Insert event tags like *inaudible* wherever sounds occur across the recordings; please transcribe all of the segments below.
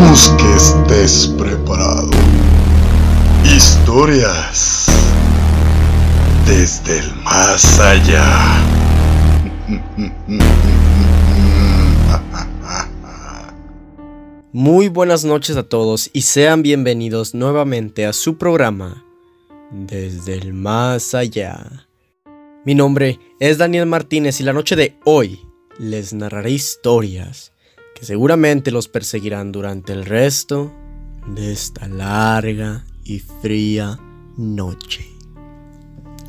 Esperamos que estés preparado. Historias desde el más allá. Muy buenas noches a todos y sean bienvenidos nuevamente a su programa Desde el más allá. Mi nombre es Daniel Martínez y la noche de hoy les narraré historias seguramente los perseguirán durante el resto de esta larga y fría noche.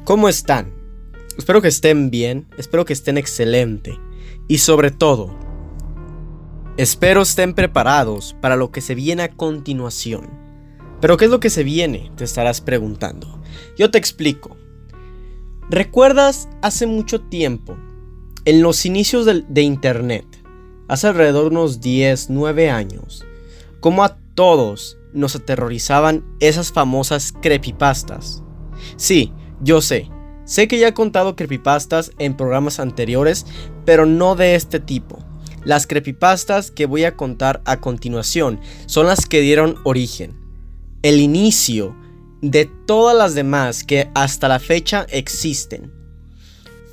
¿Cómo están? Espero que estén bien, espero que estén excelente y sobre todo, Espero estén preparados para lo que se viene a continuación. Pero ¿qué es lo que se viene? Te estarás preguntando. Yo te explico. ¿Recuerdas hace mucho tiempo, en los inicios de Internet, hace alrededor de unos 10, 9 años, cómo a todos nos aterrorizaban esas famosas creepypastas? Sí, yo sé. Sé que ya he contado creepypastas en programas anteriores, pero no de este tipo. Las creepypastas que voy a contar a continuación son las que dieron origen, el inicio de todas las demás que hasta la fecha existen.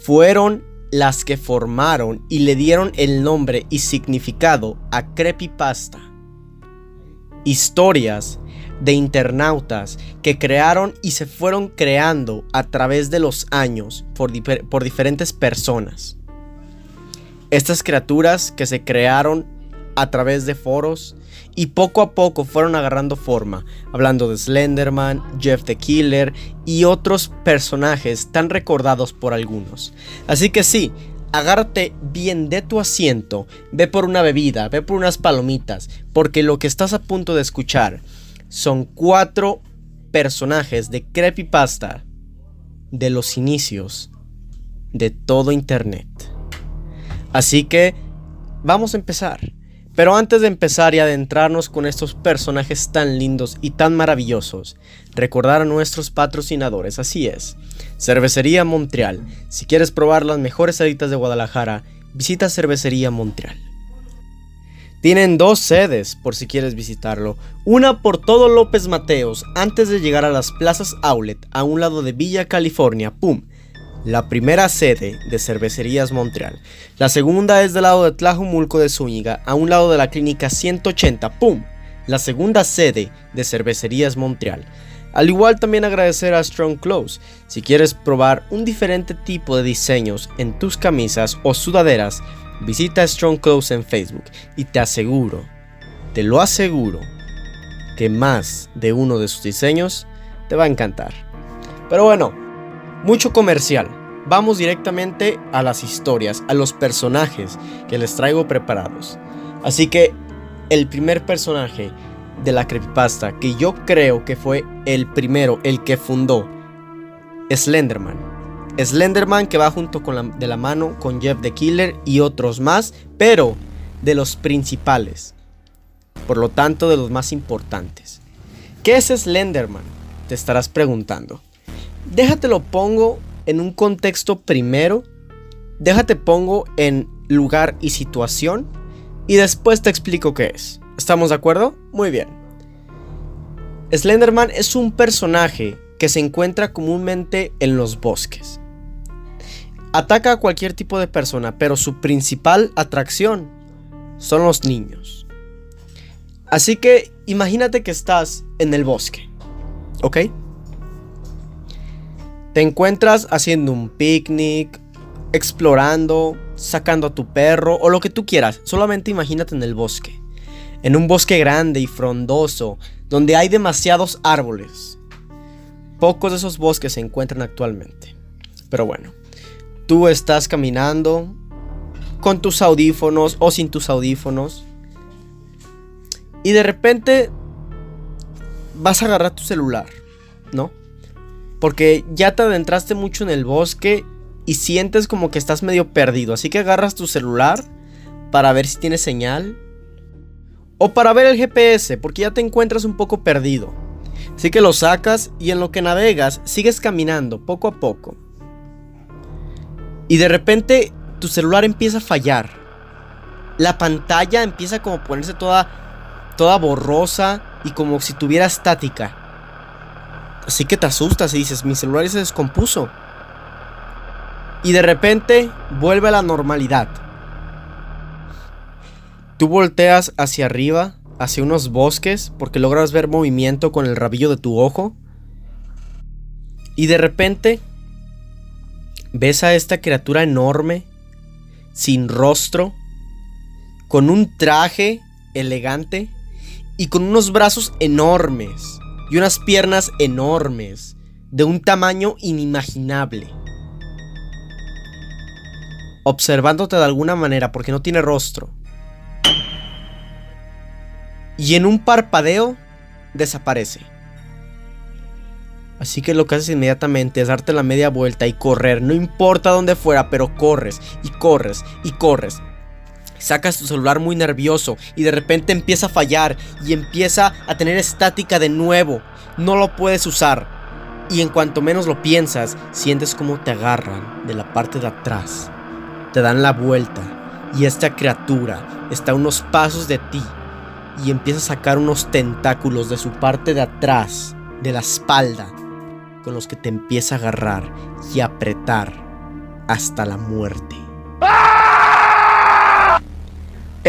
Fueron las que formaron y le dieron el nombre y significado a creepypasta. Historias de internautas que crearon y se fueron creando a través de los años por, por diferentes personas. Estas criaturas que se crearon a través de foros y poco a poco fueron agarrando forma, hablando de Slenderman, Jeff the Killer y otros personajes tan recordados por algunos. Así que sí, agárrate bien de tu asiento, ve por una bebida, ve por unas palomitas, porque lo que estás a punto de escuchar son cuatro personajes de creepypasta de los inicios de todo Internet. Así que vamos a empezar. Pero antes de empezar y adentrarnos con estos personajes tan lindos y tan maravillosos, recordar a nuestros patrocinadores, así es. Cervecería Montreal. Si quieres probar las mejores seditas de Guadalajara, visita Cervecería Montreal. Tienen dos sedes por si quieres visitarlo. Una por todo López Mateos antes de llegar a las plazas Outlet a un lado de Villa California. ¡Pum! La primera sede de Cervecerías Montreal. La segunda es del lado de Tlajumulco de Zúñiga, a un lado de la clínica 180. ¡Pum! La segunda sede de Cervecerías Montreal. Al igual también agradecer a Strong Clothes. Si quieres probar un diferente tipo de diseños en tus camisas o sudaderas, visita Strong Clothes en Facebook y te aseguro, te lo aseguro, que más de uno de sus diseños te va a encantar. Pero bueno, mucho comercial. Vamos directamente a las historias, a los personajes que les traigo preparados. Así que el primer personaje de la creepypasta que yo creo que fue el primero, el que fundó Slenderman. Slenderman que va junto con la, de la mano con Jeff the Killer y otros más, pero de los principales. Por lo tanto, de los más importantes. ¿Qué es Slenderman? Te estarás preguntando. Déjate lo pongo en un contexto primero. Déjate pongo en lugar y situación. Y después te explico qué es. ¿Estamos de acuerdo? Muy bien. Slenderman es un personaje que se encuentra comúnmente en los bosques. Ataca a cualquier tipo de persona, pero su principal atracción son los niños. Así que imagínate que estás en el bosque, ¿ok? Te encuentras haciendo un picnic, explorando, sacando a tu perro o lo que tú quieras. Solamente imagínate en el bosque. En un bosque grande y frondoso, donde hay demasiados árboles. Pocos de esos bosques se encuentran actualmente. Pero bueno, tú estás caminando con tus audífonos o sin tus audífonos. Y de repente vas a agarrar tu celular, ¿no? Porque ya te adentraste mucho en el bosque y sientes como que estás medio perdido. Así que agarras tu celular para ver si tiene señal. O para ver el GPS, porque ya te encuentras un poco perdido. Así que lo sacas y en lo que navegas sigues caminando poco a poco. Y de repente tu celular empieza a fallar. La pantalla empieza como a ponerse toda toda borrosa y como si tuviera estática. Así que te asustas y dices, mi celular se descompuso. Y de repente vuelve a la normalidad. Tú volteas hacia arriba, hacia unos bosques, porque logras ver movimiento con el rabillo de tu ojo. Y de repente ves a esta criatura enorme, sin rostro, con un traje elegante y con unos brazos enormes y unas piernas enormes, de un tamaño inimaginable. Observándote de alguna manera porque no tiene rostro. Y en un parpadeo desaparece. Así que lo que haces inmediatamente es darte la media vuelta y correr, no importa dónde fuera, pero corres y corres y corres. Sacas tu celular muy nervioso y de repente empieza a fallar y empieza a tener estática de nuevo. No lo puedes usar. Y en cuanto menos lo piensas, sientes como te agarran de la parte de atrás. Te dan la vuelta y esta criatura está a unos pasos de ti y empieza a sacar unos tentáculos de su parte de atrás, de la espalda, con los que te empieza a agarrar y apretar hasta la muerte.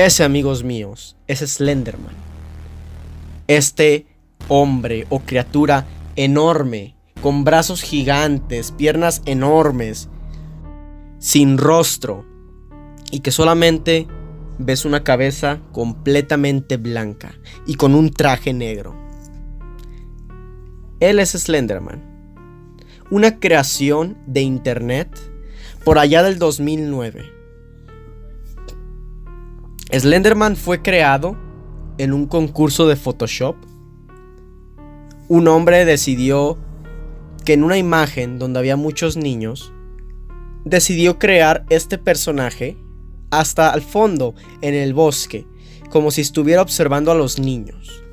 Ese, amigos míos, es Slenderman. Este hombre o criatura enorme, con brazos gigantes, piernas enormes, sin rostro, y que solamente ves una cabeza completamente blanca y con un traje negro. Él es Slenderman, una creación de Internet por allá del 2009. Slenderman fue creado en un concurso de Photoshop. Un hombre decidió que en una imagen donde había muchos niños, decidió crear este personaje hasta al fondo, en el bosque, como si estuviera observando a los niños.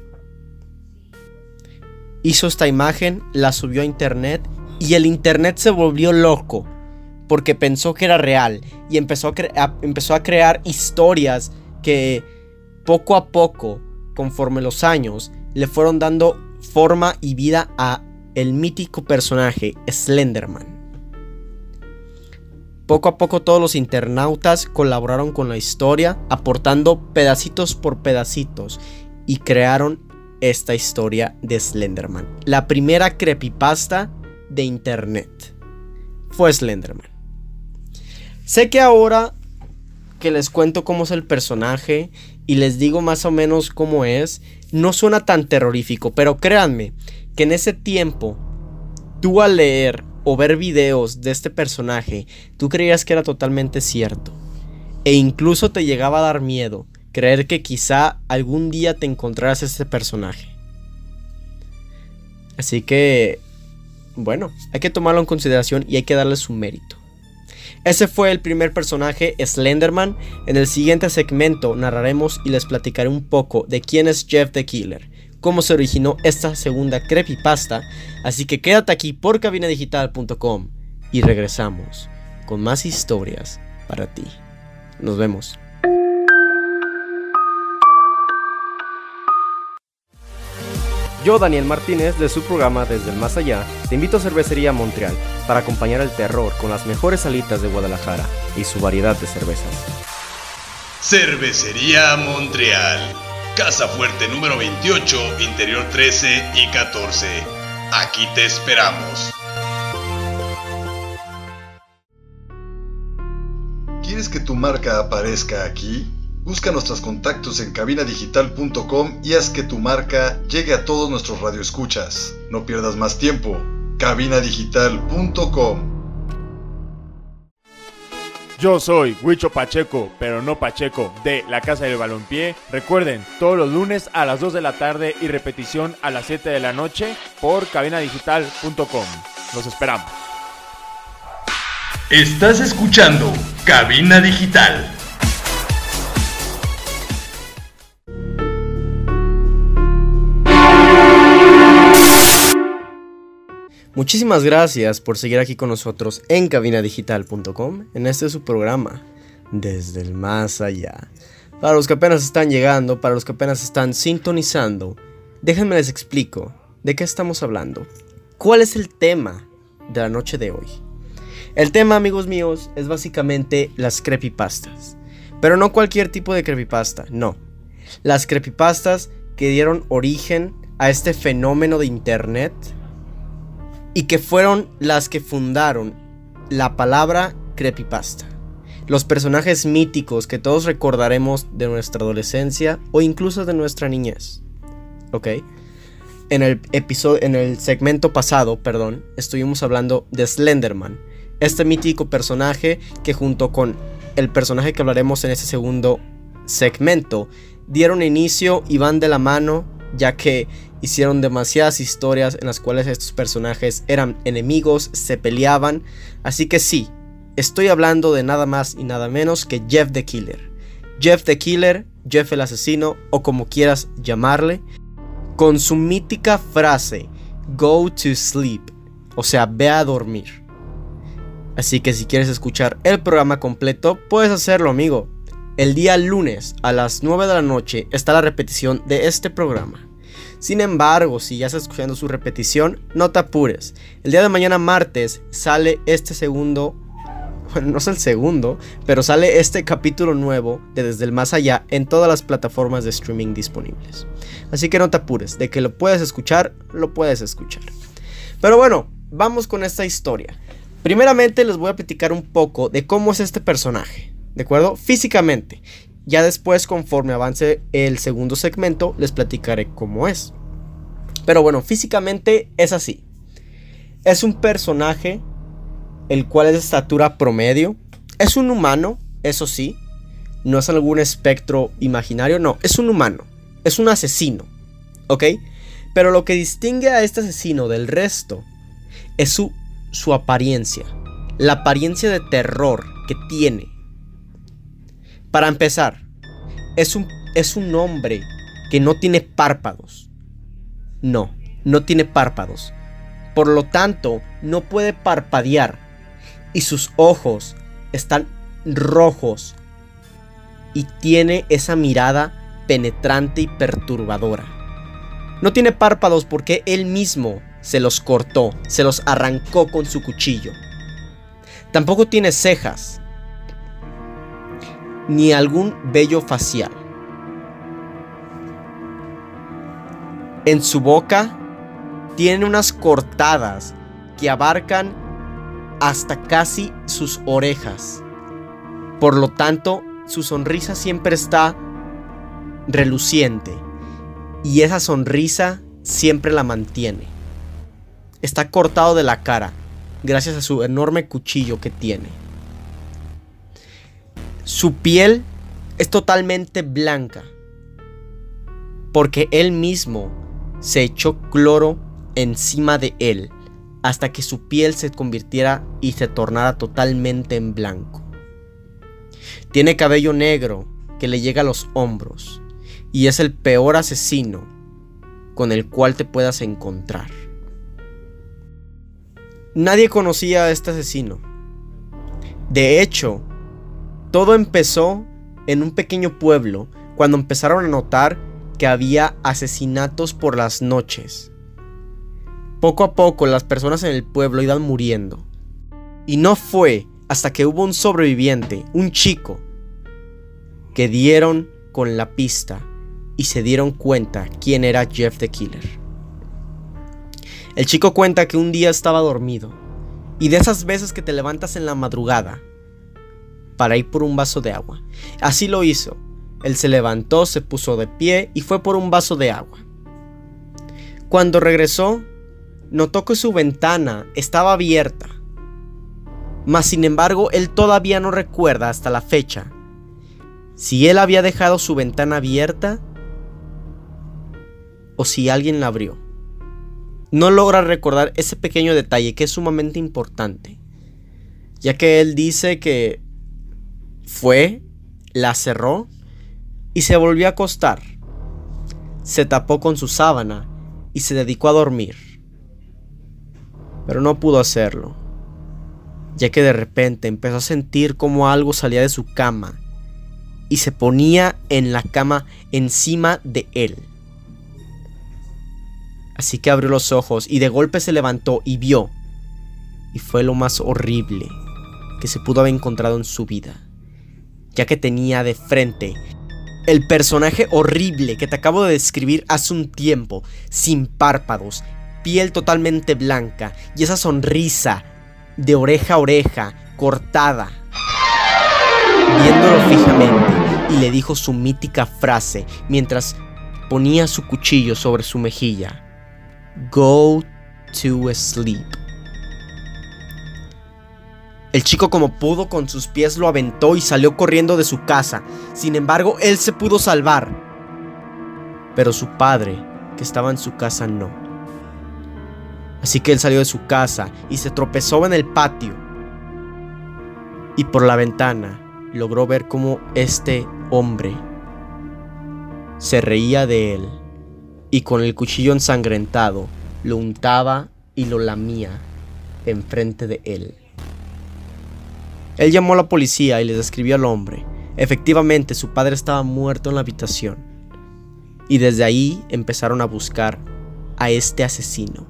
Hizo esta imagen, la subió a internet y el internet se volvió loco porque pensó que era real y empezó a, empezó a crear historias que poco a poco, conforme los años, le fueron dando forma y vida a el mítico personaje Slenderman. Poco a poco todos los internautas colaboraron con la historia, aportando pedacitos por pedacitos y crearon esta historia de Slenderman. La primera creepypasta de internet fue Slenderman. Sé que ahora que les cuento cómo es el personaje y les digo más o menos cómo es, no suena tan terrorífico, pero créanme que en ese tiempo tú al leer o ver videos de este personaje, tú creías que era totalmente cierto. E incluso te llegaba a dar miedo creer que quizá algún día te encontraras este personaje. Así que, bueno, hay que tomarlo en consideración y hay que darle su mérito. Ese fue el primer personaje, Slenderman. En el siguiente segmento narraremos y les platicaré un poco de quién es Jeff the Killer cómo se originó esta segunda creepypasta, así que quédate aquí por cabinadigital.com y regresamos con más historias para ti. Nos vemos. Yo, Daniel Martínez, de su programa Desde el Más Allá, te invito a Cervecería Montreal para acompañar el terror con las mejores salitas de Guadalajara y su variedad de cervezas. Cervecería Montreal Casa Fuerte número 28, Interior 13 y 14. Aquí te esperamos. ¿Quieres que tu marca aparezca aquí? Busca nuestros contactos en cabinadigital.com y haz que tu marca llegue a todos nuestros radioescuchas. No pierdas más tiempo. cabinadigital.com yo soy Huicho Pacheco, pero no Pacheco, de la Casa del Balompié. Recuerden, todos los lunes a las 2 de la tarde y repetición a las 7 de la noche por cabinadigital.com. Los esperamos. Estás escuchando Cabina Digital. Muchísimas gracias por seguir aquí con nosotros en cabinadigital.com, en este su programa, Desde el Más Allá, Para los que apenas están llegando, para los que apenas están sintonizando, déjenme les explico de qué estamos hablando. ¿Cuál es el tema de la noche de hoy? El tema, amigos míos, es básicamente las creepypastas. Pero no cualquier tipo de creepypasta, no. Las creepypastas que dieron origen a este fenómeno de internet y que fueron las que fundaron la palabra creepypasta. Los personajes míticos que todos recordaremos de nuestra adolescencia o incluso de nuestra niñez. ¿Ok? En el episodio, en el segmento pasado, perdón, estuvimos hablando de Slenderman. Este mítico personaje que junto con el personaje que hablaremos en ese segundo segmento dieron inicio y van de la mano ya que hicieron demasiadas historias en las cuales estos personajes eran enemigos, se peleaban, así que sí, estoy hablando de nada más y nada menos que Jeff the Killer. Jeff the Killer, Jeff el asesino o como quieras llamarle, con su mítica frase Go to sleep, o sea, ve a dormir. Así que si quieres escuchar el programa completo, puedes hacerlo, amigo. El día lunes a las 9 de la noche está la repetición de este programa. Sin embargo, si ya estás escuchando su repetición, no te apures. El día de mañana martes sale este segundo, bueno, no es el segundo, pero sale este capítulo nuevo de Desde el Más Allá en todas las plataformas de streaming disponibles. Así que no te apures, de que lo puedes escuchar, lo puedes escuchar. Pero bueno, vamos con esta historia. Primeramente les voy a platicar un poco de cómo es este personaje. ¿de acuerdo? Físicamente. Ya después, conforme avance el segundo segmento, les platicaré cómo es. Pero bueno, físicamente es así. Es un personaje el cual es de estatura promedio. Es un humano, eso sí. No es algún espectro imaginario, no. Es un humano. Es un asesino. ¿Ok? Pero lo que distingue a este asesino del resto es su, su apariencia. La apariencia de terror que tiene para empezar, es un, es un hombre que no tiene párpados. No, no tiene párpados. Por lo tanto, no puede parpadear. Y sus ojos están rojos. Y tiene esa mirada penetrante y perturbadora. No tiene párpados porque él mismo se los cortó, se los arrancó con su cuchillo. Tampoco tiene cejas ni algún vello facial. En su boca tiene unas cortadas que abarcan hasta casi sus orejas. Por lo tanto, su sonrisa siempre está reluciente y esa sonrisa siempre la mantiene. Está cortado de la cara gracias a su enorme cuchillo que tiene. Su piel es totalmente blanca. Porque él mismo se echó cloro encima de él hasta que su piel se convirtiera y se tornara totalmente en blanco. Tiene cabello negro que le llega a los hombros y es el peor asesino con el cual te puedas encontrar. Nadie conocía a este asesino. De hecho, todo empezó en un pequeño pueblo cuando empezaron a notar que había asesinatos por las noches. Poco a poco las personas en el pueblo iban muriendo. Y no fue hasta que hubo un sobreviviente, un chico, que dieron con la pista y se dieron cuenta quién era Jeff the Killer. El chico cuenta que un día estaba dormido y de esas veces que te levantas en la madrugada para ir por un vaso de agua. Así lo hizo. Él se levantó, se puso de pie y fue por un vaso de agua. Cuando regresó, notó que su ventana estaba abierta. Mas sin embargo, él todavía no recuerda hasta la fecha si él había dejado su ventana abierta o si alguien la abrió. No logra recordar ese pequeño detalle que es sumamente importante, ya que él dice que fue, la cerró y se volvió a acostar. Se tapó con su sábana y se dedicó a dormir. Pero no pudo hacerlo, ya que de repente empezó a sentir como algo salía de su cama y se ponía en la cama encima de él. Así que abrió los ojos y de golpe se levantó y vio. Y fue lo más horrible que se pudo haber encontrado en su vida, ya que tenía de frente el personaje horrible que te acabo de describir hace un tiempo, sin párpados, piel totalmente blanca y esa sonrisa de oreja a oreja, cortada, viéndolo fijamente y le dijo su mítica frase mientras ponía su cuchillo sobre su mejilla. Go to sleep. El chico como pudo con sus pies lo aventó y salió corriendo de su casa. Sin embargo, él se pudo salvar. Pero su padre, que estaba en su casa, no. Así que él salió de su casa y se tropezó en el patio. Y por la ventana logró ver cómo este hombre se reía de él y con el cuchillo ensangrentado lo untaba y lo lamía enfrente de él. Él llamó a la policía y le describió al hombre. Efectivamente, su padre estaba muerto en la habitación. Y desde ahí empezaron a buscar a este asesino.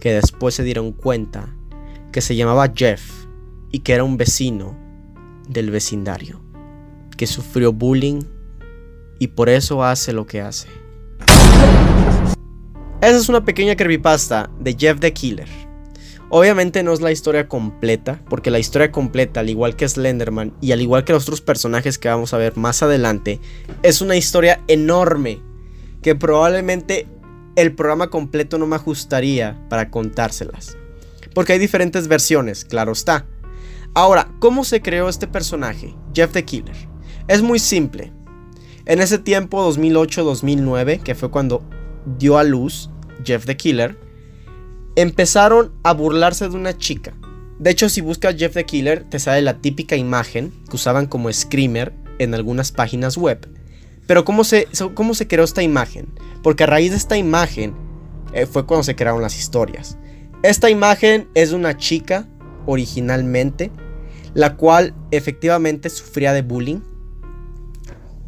Que después se dieron cuenta que se llamaba Jeff y que era un vecino del vecindario. Que sufrió bullying y por eso hace lo que hace. Esa es una pequeña creepypasta de Jeff the Killer. Obviamente no es la historia completa, porque la historia completa, al igual que Slenderman y al igual que los otros personajes que vamos a ver más adelante, es una historia enorme que probablemente el programa completo no me ajustaría para contárselas. Porque hay diferentes versiones, claro está. Ahora, ¿cómo se creó este personaje, Jeff the Killer? Es muy simple. En ese tiempo, 2008-2009, que fue cuando dio a luz Jeff the Killer, empezaron a burlarse de una chica. De hecho, si buscas Jeff the Killer, te sale la típica imagen que usaban como screamer en algunas páginas web. Pero ¿cómo se, cómo se creó esta imagen? Porque a raíz de esta imagen eh, fue cuando se crearon las historias. Esta imagen es de una chica originalmente, la cual efectivamente sufría de bullying.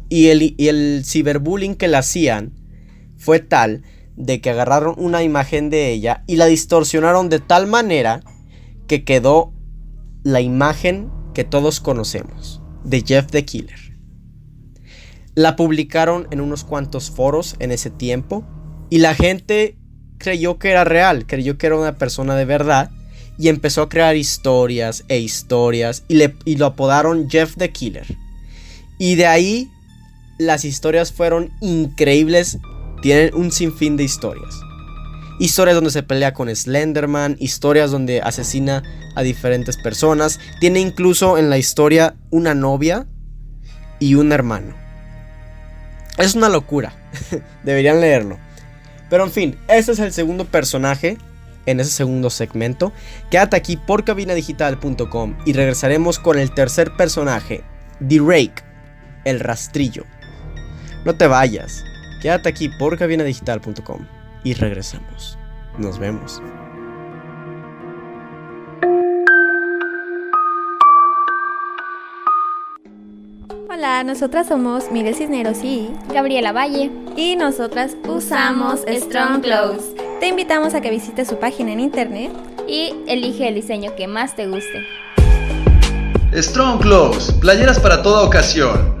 Y el, y el ciberbullying que le hacían fue tal de que agarraron una imagen de ella y la distorsionaron de tal manera que quedó la imagen que todos conocemos de Jeff the Killer. La publicaron en unos cuantos foros en ese tiempo y la gente creyó que era real, creyó que era una persona de verdad y empezó a crear historias e historias y, le, y lo apodaron Jeff the Killer. Y de ahí las historias fueron increíbles tienen un sinfín de historias. Historias donde se pelea con Slenderman, historias donde asesina a diferentes personas. Tiene incluso en la historia una novia y un hermano. Es una locura. *laughs* Deberían leerlo. Pero en fin, este es el segundo personaje en ese segundo segmento. Quédate aquí por cabinadigital.com y regresaremos con el tercer personaje, The Rake, el rastrillo. No te vayas. Quédate aquí por cabinadigital.com y regresamos. Nos vemos. Hola, nosotras somos Miguel Cisneros y Gabriela Valle. Y nosotras usamos Strong Clothes. Te invitamos a que visites su página en internet y elige el diseño que más te guste. Strong Clothes, playeras para toda ocasión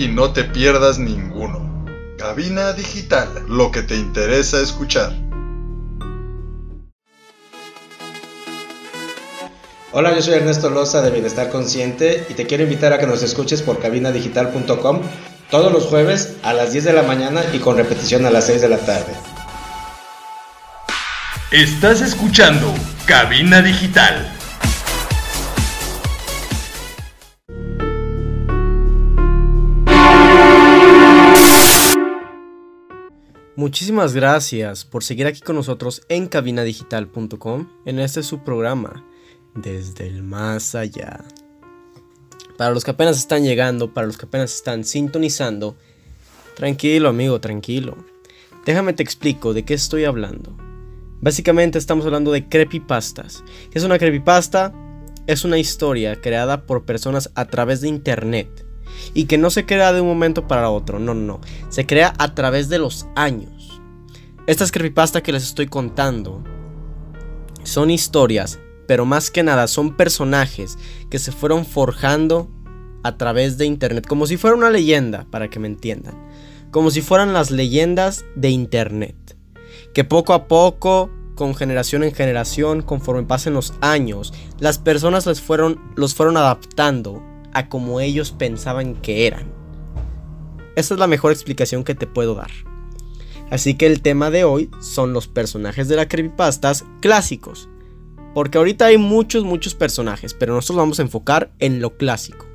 y no te pierdas ninguno. Cabina Digital, lo que te interesa escuchar. Hola, yo soy Ernesto Loza de Bienestar Consciente y te quiero invitar a que nos escuches por cabinadigital.com todos los jueves a las 10 de la mañana y con repetición a las 6 de la tarde. Estás escuchando Cabina Digital. Muchísimas gracias por seguir aquí con nosotros en cabinadigital.com en este su programa desde el más allá. Para los que apenas están llegando, para los que apenas están sintonizando, tranquilo amigo, tranquilo. Déjame te explico de qué estoy hablando. Básicamente estamos hablando de creepypastas. ¿Qué es una creepypasta? Es una historia creada por personas a través de internet y que no se crea de un momento para otro, no, no, no. Se crea a través de los años. Estas creepypastas que les estoy contando son historias, pero más que nada son personajes que se fueron forjando a través de internet, como si fuera una leyenda, para que me entiendan. Como si fueran las leyendas de internet. Que poco a poco, con generación en generación, conforme pasen los años, las personas les fueron, los fueron adaptando a como ellos pensaban que eran. Esa es la mejor explicación que te puedo dar. Así que el tema de hoy son los personajes de la creepypastas clásicos. Porque ahorita hay muchos, muchos personajes, pero nosotros vamos a enfocar en lo clásico.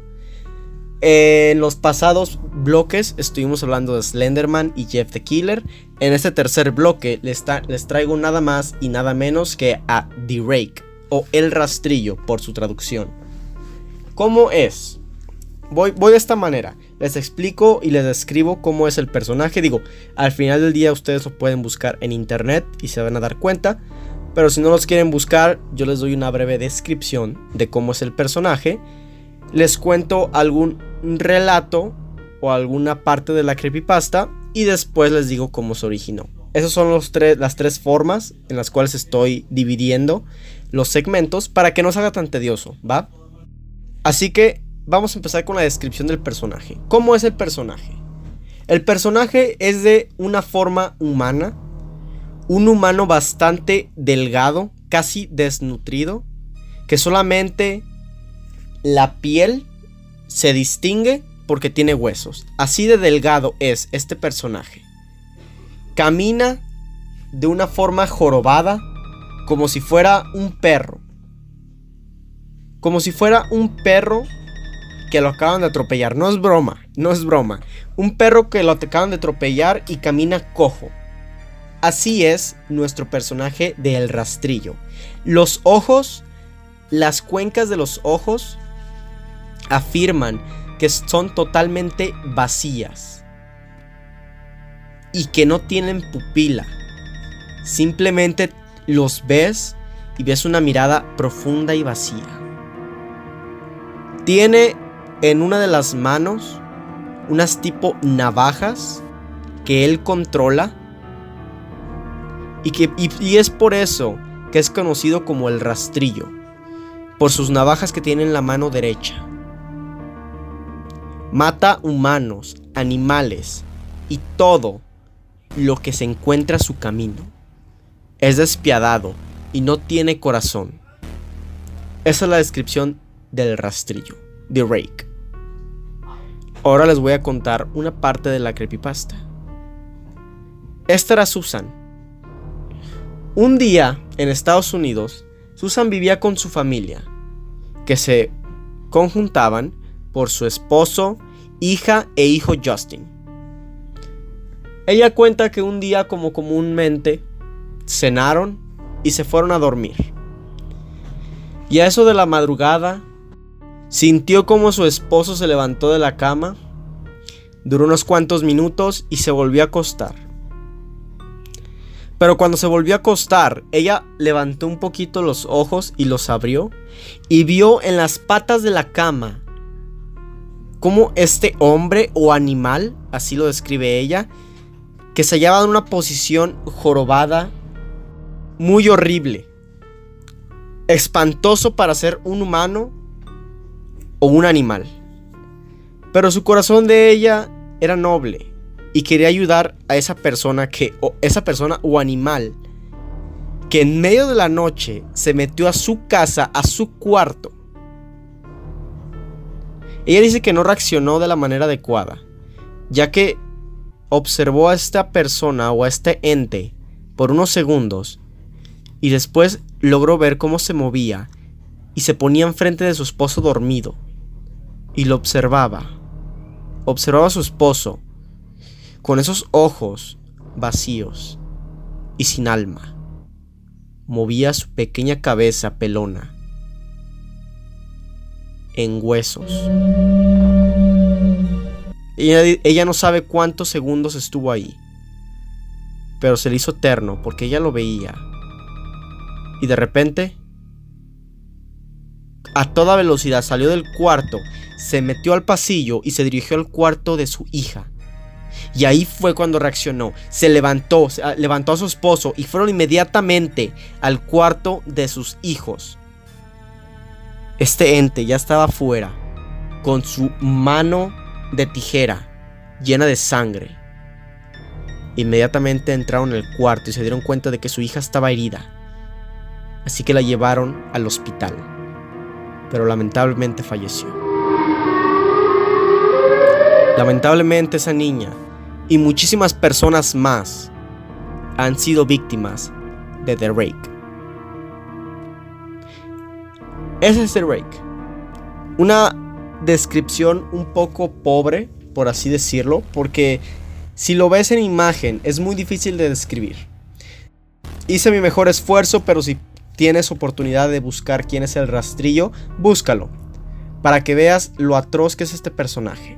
En los pasados bloques estuvimos hablando de Slenderman y Jeff the Killer. En este tercer bloque les, les traigo nada más y nada menos que a The Rake o El Rastrillo por su traducción. ¿Cómo es? Voy, voy de esta manera. Les explico y les describo cómo es el personaje. Digo, al final del día ustedes lo pueden buscar en internet y se van a dar cuenta. Pero si no los quieren buscar, yo les doy una breve descripción de cómo es el personaje. Les cuento algún relato o alguna parte de la creepypasta y después les digo cómo se originó. Esas son los las tres formas en las cuales estoy dividiendo los segmentos para que no se haga tan tedioso, ¿va? Así que vamos a empezar con la descripción del personaje. ¿Cómo es el personaje? El personaje es de una forma humana, un humano bastante delgado, casi desnutrido, que solamente la piel se distingue porque tiene huesos. Así de delgado es este personaje. Camina de una forma jorobada, como si fuera un perro como si fuera un perro que lo acaban de atropellar. No es broma, no es broma. Un perro que lo acaban de atropellar y camina cojo. Así es nuestro personaje de El Rastrillo. Los ojos, las cuencas de los ojos afirman que son totalmente vacías y que no tienen pupila. Simplemente los ves y ves una mirada profunda y vacía. Tiene en una de las manos unas tipo navajas que él controla. Y, que, y, es por eso que es conocido como el rastrillo. Por sus navajas que tiene en la mano derecha. Mata humanos, animales y todo lo que se encuentra a su camino. Es despiadado y no tiene corazón. Esa es la descripción del rastrillo, The Rake. Ahora les voy a contar una parte de la creepypasta. Esta era Susan. Un día en Estados Unidos, Susan vivía con su familia, que se conjuntaban por su esposo, hija e hijo Justin. Ella cuenta que un día como comúnmente cenaron y se fueron a dormir. Y a eso de la madrugada Sintió como su esposo se levantó de la cama, duró unos cuantos minutos y se volvió a acostar. Pero cuando se volvió a acostar, ella levantó un poquito los ojos y los abrió y vio en las patas de la cama como este hombre o animal, así lo describe ella, que se hallaba en una posición jorobada, muy horrible, espantoso para ser un humano o un animal. Pero su corazón de ella era noble y quería ayudar a esa persona que o esa persona o animal que en medio de la noche se metió a su casa, a su cuarto. Ella dice que no reaccionó de la manera adecuada, ya que observó a esta persona o a este ente por unos segundos y después logró ver cómo se movía y se ponía enfrente de su esposo dormido y lo observaba. Observaba a su esposo con esos ojos vacíos y sin alma. Movía su pequeña cabeza pelona en huesos. Ella, ella, no sabe cuántos segundos estuvo ahí, pero se le hizo eterno porque ella lo veía. Y de repente, a toda velocidad salió del cuarto, se metió al pasillo y se dirigió al cuarto de su hija. Y ahí fue cuando reaccionó. Se levantó, levantó a su esposo y fueron inmediatamente al cuarto de sus hijos. Este ente ya estaba fuera, con su mano de tijera llena de sangre. Inmediatamente entraron en el cuarto y se dieron cuenta de que su hija estaba herida. Así que la llevaron al hospital. Pero lamentablemente falleció. Lamentablemente esa niña y muchísimas personas más han sido víctimas de The Rake. Ese es The Rake. Una descripción un poco pobre, por así decirlo, porque si lo ves en imagen es muy difícil de describir. Hice mi mejor esfuerzo, pero si tienes oportunidad de buscar quién es el rastrillo, búscalo, para que veas lo atroz que es este personaje.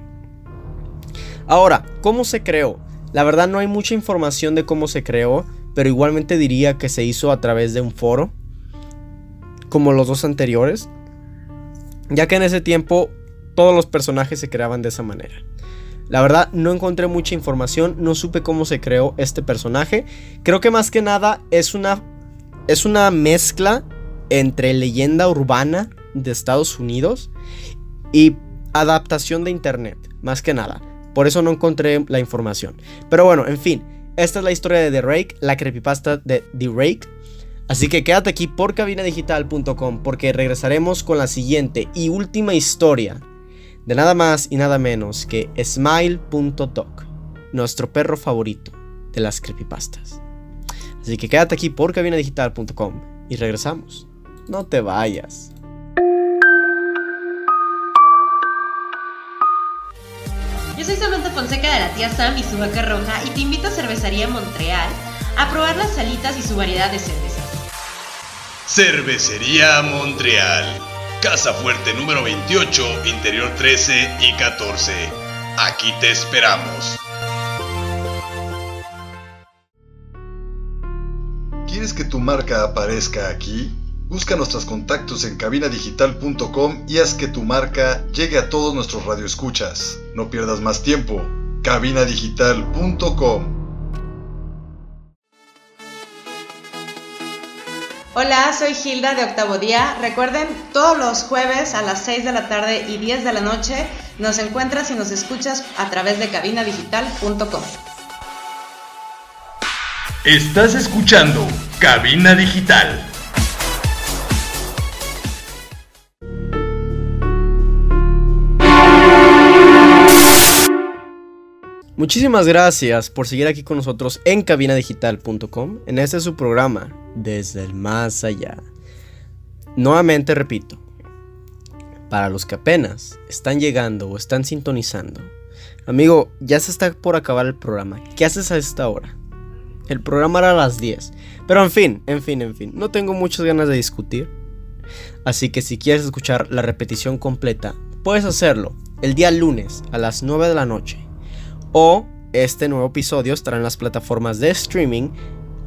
Ahora, ¿cómo se creó? La verdad no hay mucha información de cómo se creó, pero igualmente diría que se hizo a través de un foro, como los dos anteriores, ya que en ese tiempo todos los personajes se creaban de esa manera. La verdad no encontré mucha información, no supe cómo se creó este personaje. Creo que más que nada es una es una mezcla entre leyenda urbana de Estados Unidos y adaptación de internet, más que nada. Por eso no encontré la información. Pero bueno, en fin, esta es la historia de The Rake, la creepypasta de The Rake. Así que quédate aquí por cabinadigital.com porque regresaremos con la siguiente y última historia de nada más y nada menos que Smile.doc, nuestro perro favorito de las creepypastas. Así que quédate aquí por cabinadigital.com y regresamos. No te vayas. Yo soy Samantha Fonseca de la tía Sam y su vaca roja y te invito a Cervecería Montreal a probar las salitas y su variedad de cervezas. Cervecería Montreal. Casa Fuerte número 28, Interior 13 y 14. Aquí te esperamos. ¿Quieres que tu marca aparezca aquí? Busca nuestros contactos en cabinadigital.com y haz que tu marca llegue a todos nuestros radioescuchas. No pierdas más tiempo. cabinadigital.com Hola, soy Hilda de Octavo Día. Recuerden, todos los jueves a las 6 de la tarde y 10 de la noche nos encuentras y nos escuchas a través de cabinadigital.com. Estás escuchando Cabina Digital. Muchísimas gracias por seguir aquí con nosotros en cabinadigital.com. En este es su programa, Desde el Más Allá. Nuevamente repito, para los que apenas están llegando o están sintonizando, amigo, ya se está por acabar el programa. ¿Qué haces a esta hora? El programa era a las 10. Pero en fin, en fin, en fin, no tengo muchas ganas de discutir. Así que si quieres escuchar la repetición completa, puedes hacerlo el día lunes a las 9 de la noche o este nuevo episodio estará en las plataformas de streaming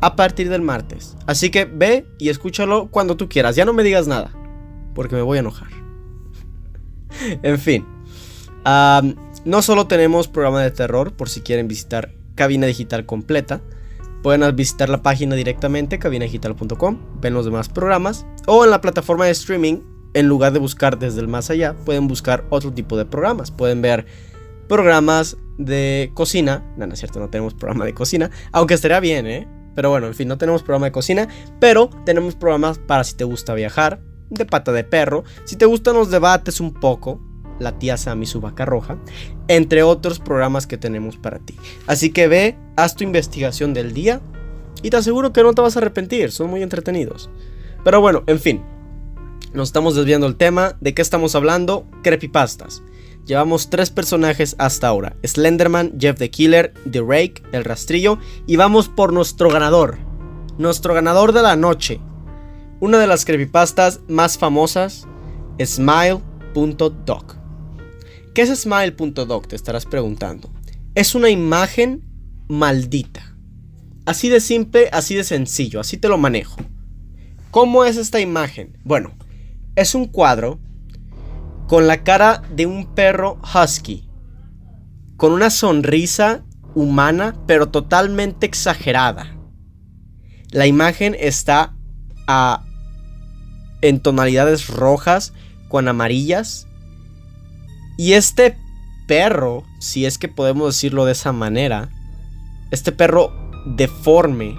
a partir del martes. Así que ve y escúchalo cuando tú quieras. Ya no me digas nada, porque me voy a enojar. *laughs* en fin. no solo tenemos programa de terror, por si quieren visitar cabina digital completa. Pueden visitar la página directamente, cabinadigital.com, ven los demás programas. O en la plataforma de streaming, en lugar de buscar desde el más allá, pueden buscar otro tipo de programas. Pueden ver programas de cocina. No, no es cierto, no tenemos programa de cocina. Aunque estaría bien, ¿eh? Pero bueno, en fin, no tenemos programa de cocina. Pero tenemos programas para si te gusta viajar. De pata de perro. Si te gustan los debates un poco. La tía Sammy su vaca roja. Entre otros programas que tenemos para ti. Así que ve, haz tu investigación del día. Y te aseguro que no te vas a arrepentir. Son muy entretenidos. Pero bueno, en fin. Nos estamos desviando el tema. ¿De qué estamos hablando? Creepypastas. Llevamos tres personajes hasta ahora. Slenderman, Jeff the Killer, The Rake, el rastrillo. Y vamos por nuestro ganador. Nuestro ganador de la noche. Una de las creepypastas más famosas. Smile.doc. ¿Qué es Smile.doc? Te estarás preguntando. Es una imagen maldita. Así de simple, así de sencillo, así te lo manejo. ¿Cómo es esta imagen? Bueno, es un cuadro con la cara de un perro husky, con una sonrisa humana pero totalmente exagerada. La imagen está a, en tonalidades rojas con amarillas y este perro, si es que podemos decirlo de esa manera, este perro deforme,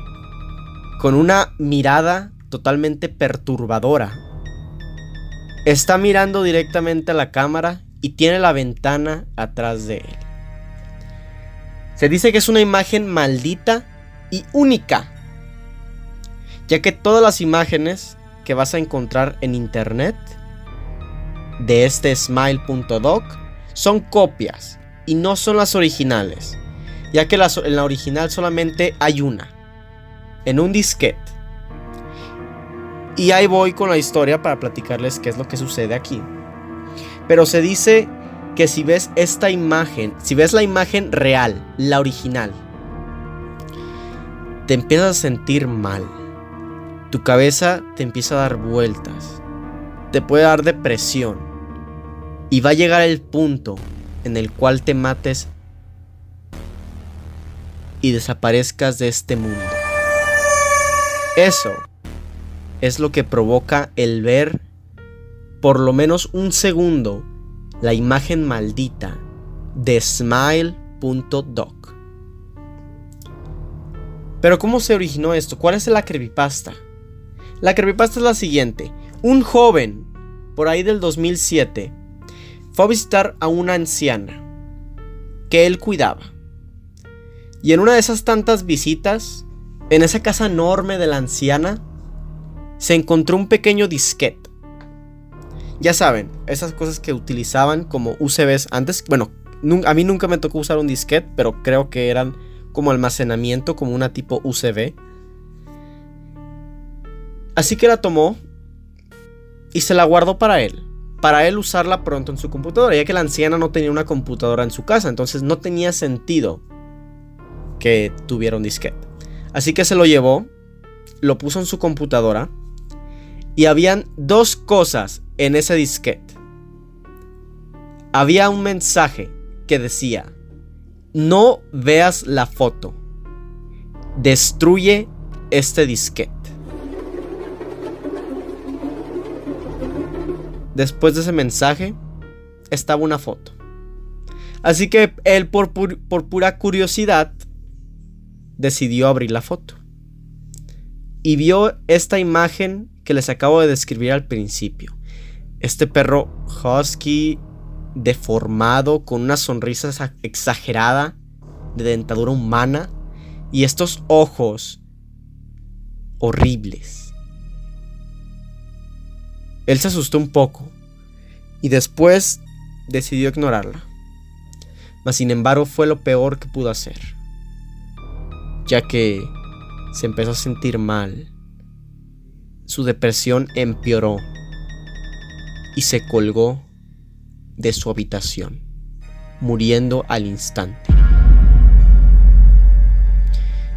con una mirada totalmente perturbadora, está mirando directamente a la cámara y tiene la ventana atrás de él. Se dice que es una imagen maldita y única, ya que todas las imágenes que vas a encontrar en internet de este smile.doc son copias y no son las originales, ya que en la original solamente hay una, en un disquete. Y ahí voy con la historia para platicarles qué es lo que sucede aquí. Pero se dice que si ves esta imagen, si ves la imagen real, la original, te empiezas a sentir mal. Tu cabeza te empieza a dar vueltas. Te puede dar depresión. Y va a llegar el punto en el cual te mates y desaparezcas de este mundo. Eso es lo que provoca el ver por lo menos un segundo la imagen maldita de smile.doc. Pero ¿cómo se originó esto? ¿Cuál es la creepypasta? La creepypasta es la siguiente. Un joven, por ahí del 2007, fue a visitar a una anciana que él cuidaba. Y en una de esas tantas visitas, en esa casa enorme de la anciana, se encontró un pequeño disquete. Ya saben, esas cosas que utilizaban como UCBs antes. Bueno, a mí nunca me tocó usar un disquete, pero creo que eran como almacenamiento, como una tipo UCB. Así que la tomó y se la guardó para él. Para él usarla pronto en su computadora, ya que la anciana no tenía una computadora en su casa, entonces no tenía sentido que tuviera un disquete. Así que se lo llevó, lo puso en su computadora y habían dos cosas en ese disquete. Había un mensaje que decía, no veas la foto, destruye este disquete. Después de ese mensaje estaba una foto. Así que él por, pura curiosidad decidió abrir la foto. Y vio esta imagen que les acabo de describir al principio. Este perro husky deformado con una sonrisa exagerada de dentadura humana y estos ojos horribles. Él se asustó un poco y después decidió ignorarla. Mas sin embargo fue lo peor que pudo hacer, ya que se empezó a sentir mal su depresión empeoró y se colgó de su habitación, muriendo al instante.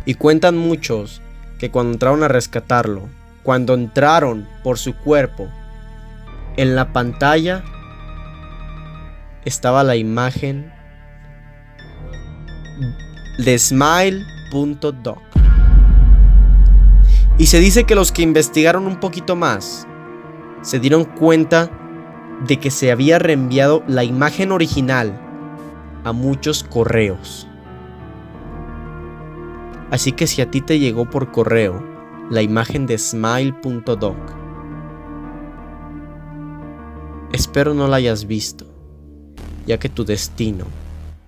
Y cuentan muchos que cuando entraron a rescatarlo, cuando entraron por su cuerpo, en la pantalla estaba la imagen de smile.doc. Y se dice que los que investigaron un poquito más se dieron cuenta de que se había reenviado la imagen original a muchos correos. Así que si a ti te llegó por correo la imagen de smile.doc, espero no la hayas visto, ya que tu destino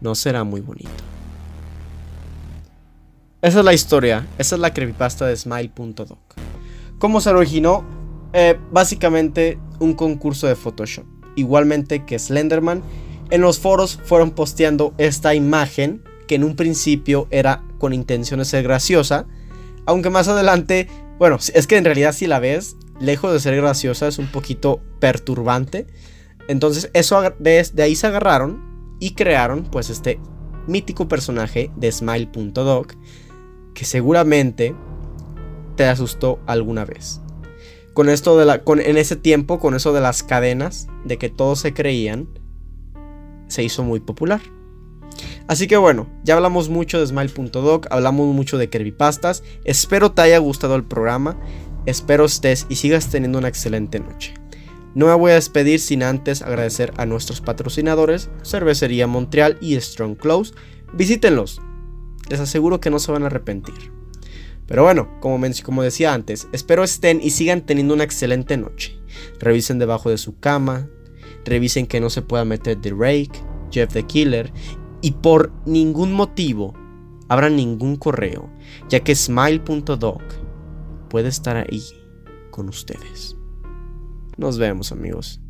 no será muy bonito. Esa es la historia, esa es la creepypasta de Smile.doc. ¿Cómo se originó? Eh, básicamente un concurso de Photoshop. Igualmente que Slenderman, en los foros fueron posteando esta imagen que en un principio era con intención de ser graciosa, aunque más adelante, bueno, es que en realidad si la ves, lejos de ser graciosa es un poquito perturbante. Entonces eso de, ahí se agarraron y crearon pues este mítico personaje de Smile.doc que seguramente te asustó alguna vez. Con esto de la, con, en ese tiempo, con eso de las cadenas, de que todos se creían, se hizo muy popular. Así que bueno, ya hablamos mucho de Smile.doc, hablamos mucho de Creepypastas. Espero te haya gustado el programa. Espero estés y sigas teniendo una excelente noche. No me voy a despedir sin antes agradecer a nuestros patrocinadores, Cervecería Montreal y Strong Close. Visítenlos, les aseguro que no se van a arrepentir. Pero bueno, como, como decía antes, espero estén y sigan teniendo una excelente noche. Revisen debajo de su cama, revisen que no se pueda meter The Jeff the Killer y por ningún motivo abran ningún correo, ya que smile.doc puede estar ahí con ustedes. Nos vemos amigos.